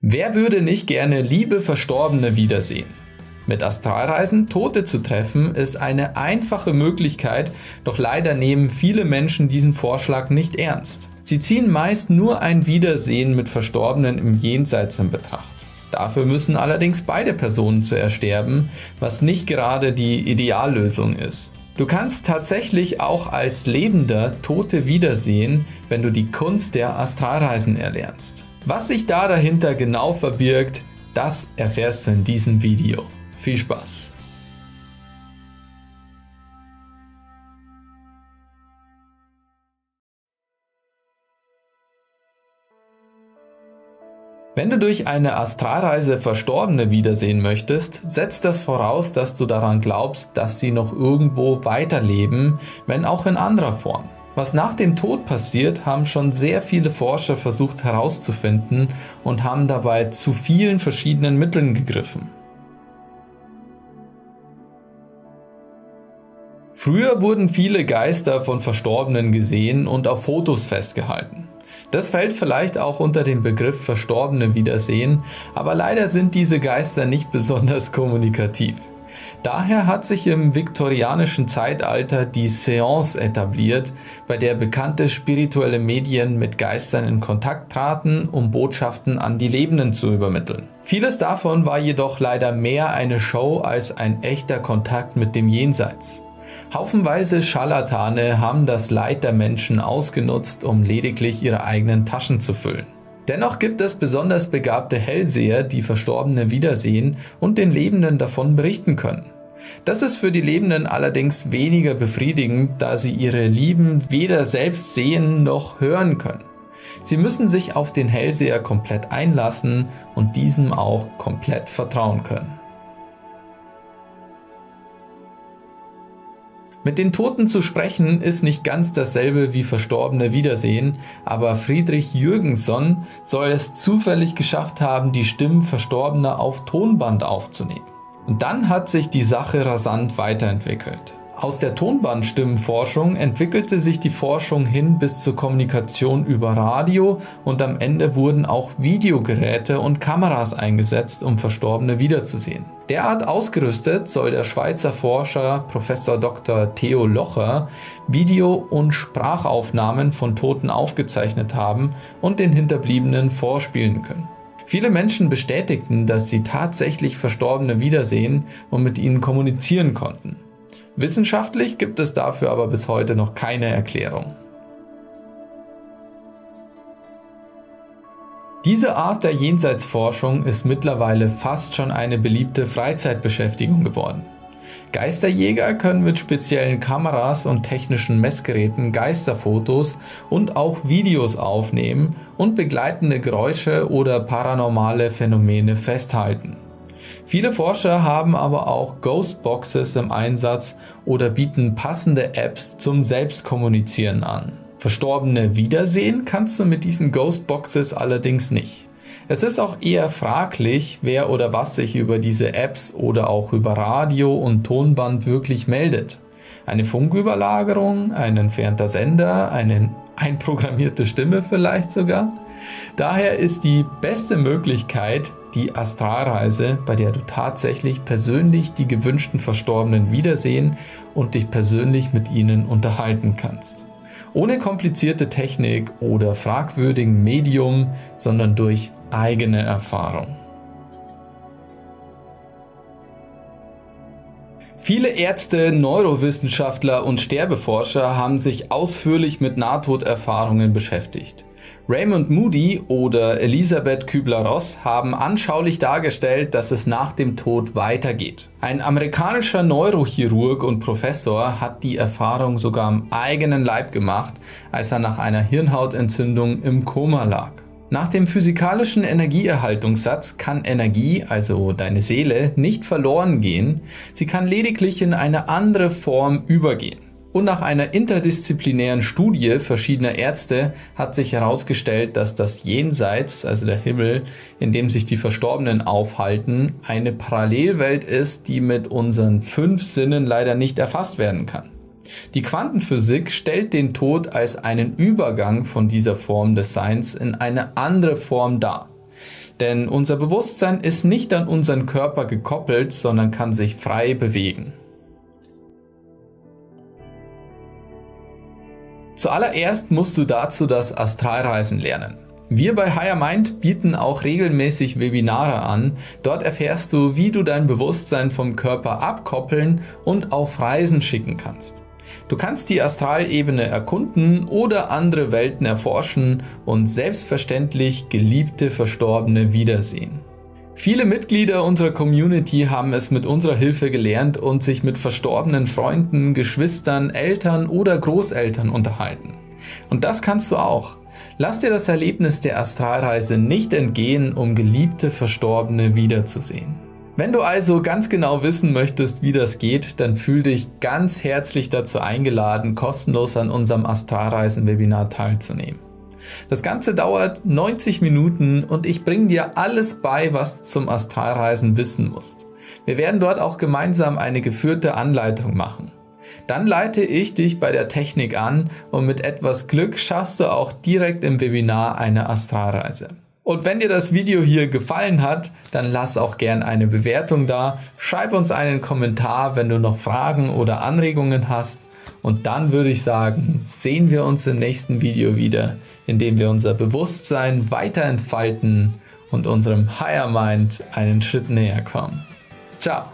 Wer würde nicht gerne liebe Verstorbene wiedersehen? Mit Astralreisen Tote zu treffen ist eine einfache Möglichkeit, doch leider nehmen viele Menschen diesen Vorschlag nicht ernst. Sie ziehen meist nur ein Wiedersehen mit Verstorbenen im Jenseits in Betracht. Dafür müssen allerdings beide Personen zuerst sterben, was nicht gerade die Ideallösung ist. Du kannst tatsächlich auch als Lebender Tote wiedersehen, wenn du die Kunst der Astralreisen erlernst. Was sich da dahinter genau verbirgt, das erfährst du in diesem Video. Viel Spaß! Wenn du durch eine Astralreise Verstorbene wiedersehen möchtest, setzt das voraus, dass du daran glaubst, dass sie noch irgendwo weiterleben, wenn auch in anderer Form. Was nach dem Tod passiert, haben schon sehr viele Forscher versucht herauszufinden und haben dabei zu vielen verschiedenen Mitteln gegriffen. Früher wurden viele Geister von Verstorbenen gesehen und auf Fotos festgehalten. Das fällt vielleicht auch unter den Begriff Verstorbene Wiedersehen, aber leider sind diese Geister nicht besonders kommunikativ. Daher hat sich im viktorianischen Zeitalter die Seance etabliert, bei der bekannte spirituelle Medien mit Geistern in Kontakt traten, um Botschaften an die Lebenden zu übermitteln. Vieles davon war jedoch leider mehr eine Show als ein echter Kontakt mit dem Jenseits. Haufenweise Scharlatane haben das Leid der Menschen ausgenutzt, um lediglich ihre eigenen Taschen zu füllen. Dennoch gibt es besonders begabte Hellseher, die Verstorbene wiedersehen und den Lebenden davon berichten können. Das ist für die Lebenden allerdings weniger befriedigend, da sie ihre Lieben weder selbst sehen noch hören können. Sie müssen sich auf den Hellseher komplett einlassen und diesem auch komplett vertrauen können. Mit den Toten zu sprechen ist nicht ganz dasselbe wie Verstorbene wiedersehen, aber Friedrich Jürgenson soll es zufällig geschafft haben, die Stimmen Verstorbener auf Tonband aufzunehmen. Und dann hat sich die Sache rasant weiterentwickelt. Aus der Tonbandstimmenforschung entwickelte sich die Forschung hin bis zur Kommunikation über Radio und am Ende wurden auch Videogeräte und Kameras eingesetzt, um Verstorbene wiederzusehen. Derart ausgerüstet soll der Schweizer Forscher Prof. Dr. Theo Locher Video- und Sprachaufnahmen von Toten aufgezeichnet haben und den Hinterbliebenen vorspielen können. Viele Menschen bestätigten, dass sie tatsächlich Verstorbene wiedersehen und mit ihnen kommunizieren konnten. Wissenschaftlich gibt es dafür aber bis heute noch keine Erklärung. Diese Art der Jenseitsforschung ist mittlerweile fast schon eine beliebte Freizeitbeschäftigung geworden. Geisterjäger können mit speziellen Kameras und technischen Messgeräten Geisterfotos und auch Videos aufnehmen und begleitende Geräusche oder paranormale Phänomene festhalten. Viele Forscher haben aber auch Ghostboxes im Einsatz oder bieten passende Apps zum Selbstkommunizieren an. Verstorbene wiedersehen kannst du mit diesen Ghostboxes allerdings nicht. Es ist auch eher fraglich, wer oder was sich über diese Apps oder auch über Radio und Tonband wirklich meldet. Eine Funküberlagerung, ein entfernter Sender, eine einprogrammierte Stimme vielleicht sogar? Daher ist die beste Möglichkeit die Astralreise, bei der du tatsächlich persönlich die gewünschten Verstorbenen wiedersehen und dich persönlich mit ihnen unterhalten kannst. Ohne komplizierte Technik oder fragwürdigen Medium, sondern durch eigene Erfahrung. Viele Ärzte, Neurowissenschaftler und Sterbeforscher haben sich ausführlich mit Nahtoderfahrungen beschäftigt. Raymond Moody oder Elisabeth Kübler-Ross haben anschaulich dargestellt, dass es nach dem Tod weitergeht. Ein amerikanischer Neurochirurg und Professor hat die Erfahrung sogar am eigenen Leib gemacht, als er nach einer Hirnhautentzündung im Koma lag. Nach dem physikalischen Energieerhaltungssatz kann Energie, also deine Seele, nicht verloren gehen, sie kann lediglich in eine andere Form übergehen. Und nach einer interdisziplinären Studie verschiedener Ärzte hat sich herausgestellt, dass das Jenseits, also der Himmel, in dem sich die Verstorbenen aufhalten, eine Parallelwelt ist, die mit unseren fünf Sinnen leider nicht erfasst werden kann. Die Quantenphysik stellt den Tod als einen Übergang von dieser Form des Seins in eine andere Form dar. Denn unser Bewusstsein ist nicht an unseren Körper gekoppelt, sondern kann sich frei bewegen. Zuallererst musst du dazu das Astralreisen lernen. Wir bei Higher Mind bieten auch regelmäßig Webinare an. Dort erfährst du, wie du dein Bewusstsein vom Körper abkoppeln und auf Reisen schicken kannst. Du kannst die Astralebene erkunden oder andere Welten erforschen und selbstverständlich geliebte Verstorbene wiedersehen. Viele Mitglieder unserer Community haben es mit unserer Hilfe gelernt und sich mit verstorbenen Freunden, Geschwistern, Eltern oder Großeltern unterhalten. Und das kannst du auch. Lass dir das Erlebnis der Astralreise nicht entgehen, um geliebte Verstorbene wiederzusehen. Wenn du also ganz genau wissen möchtest, wie das geht, dann fühl dich ganz herzlich dazu eingeladen, kostenlos an unserem Astralreisen-Webinar teilzunehmen. Das Ganze dauert 90 Minuten und ich bringe dir alles bei, was du zum Astralreisen wissen musst. Wir werden dort auch gemeinsam eine geführte Anleitung machen. Dann leite ich dich bei der Technik an und mit etwas Glück schaffst du auch direkt im Webinar eine Astralreise. Und wenn dir das Video hier gefallen hat, dann lass auch gern eine Bewertung da. Schreib uns einen Kommentar, wenn du noch Fragen oder Anregungen hast. Und dann würde ich sagen, sehen wir uns im nächsten Video wieder, in dem wir unser Bewusstsein weiter entfalten und unserem Higher Mind einen Schritt näher kommen. Ciao!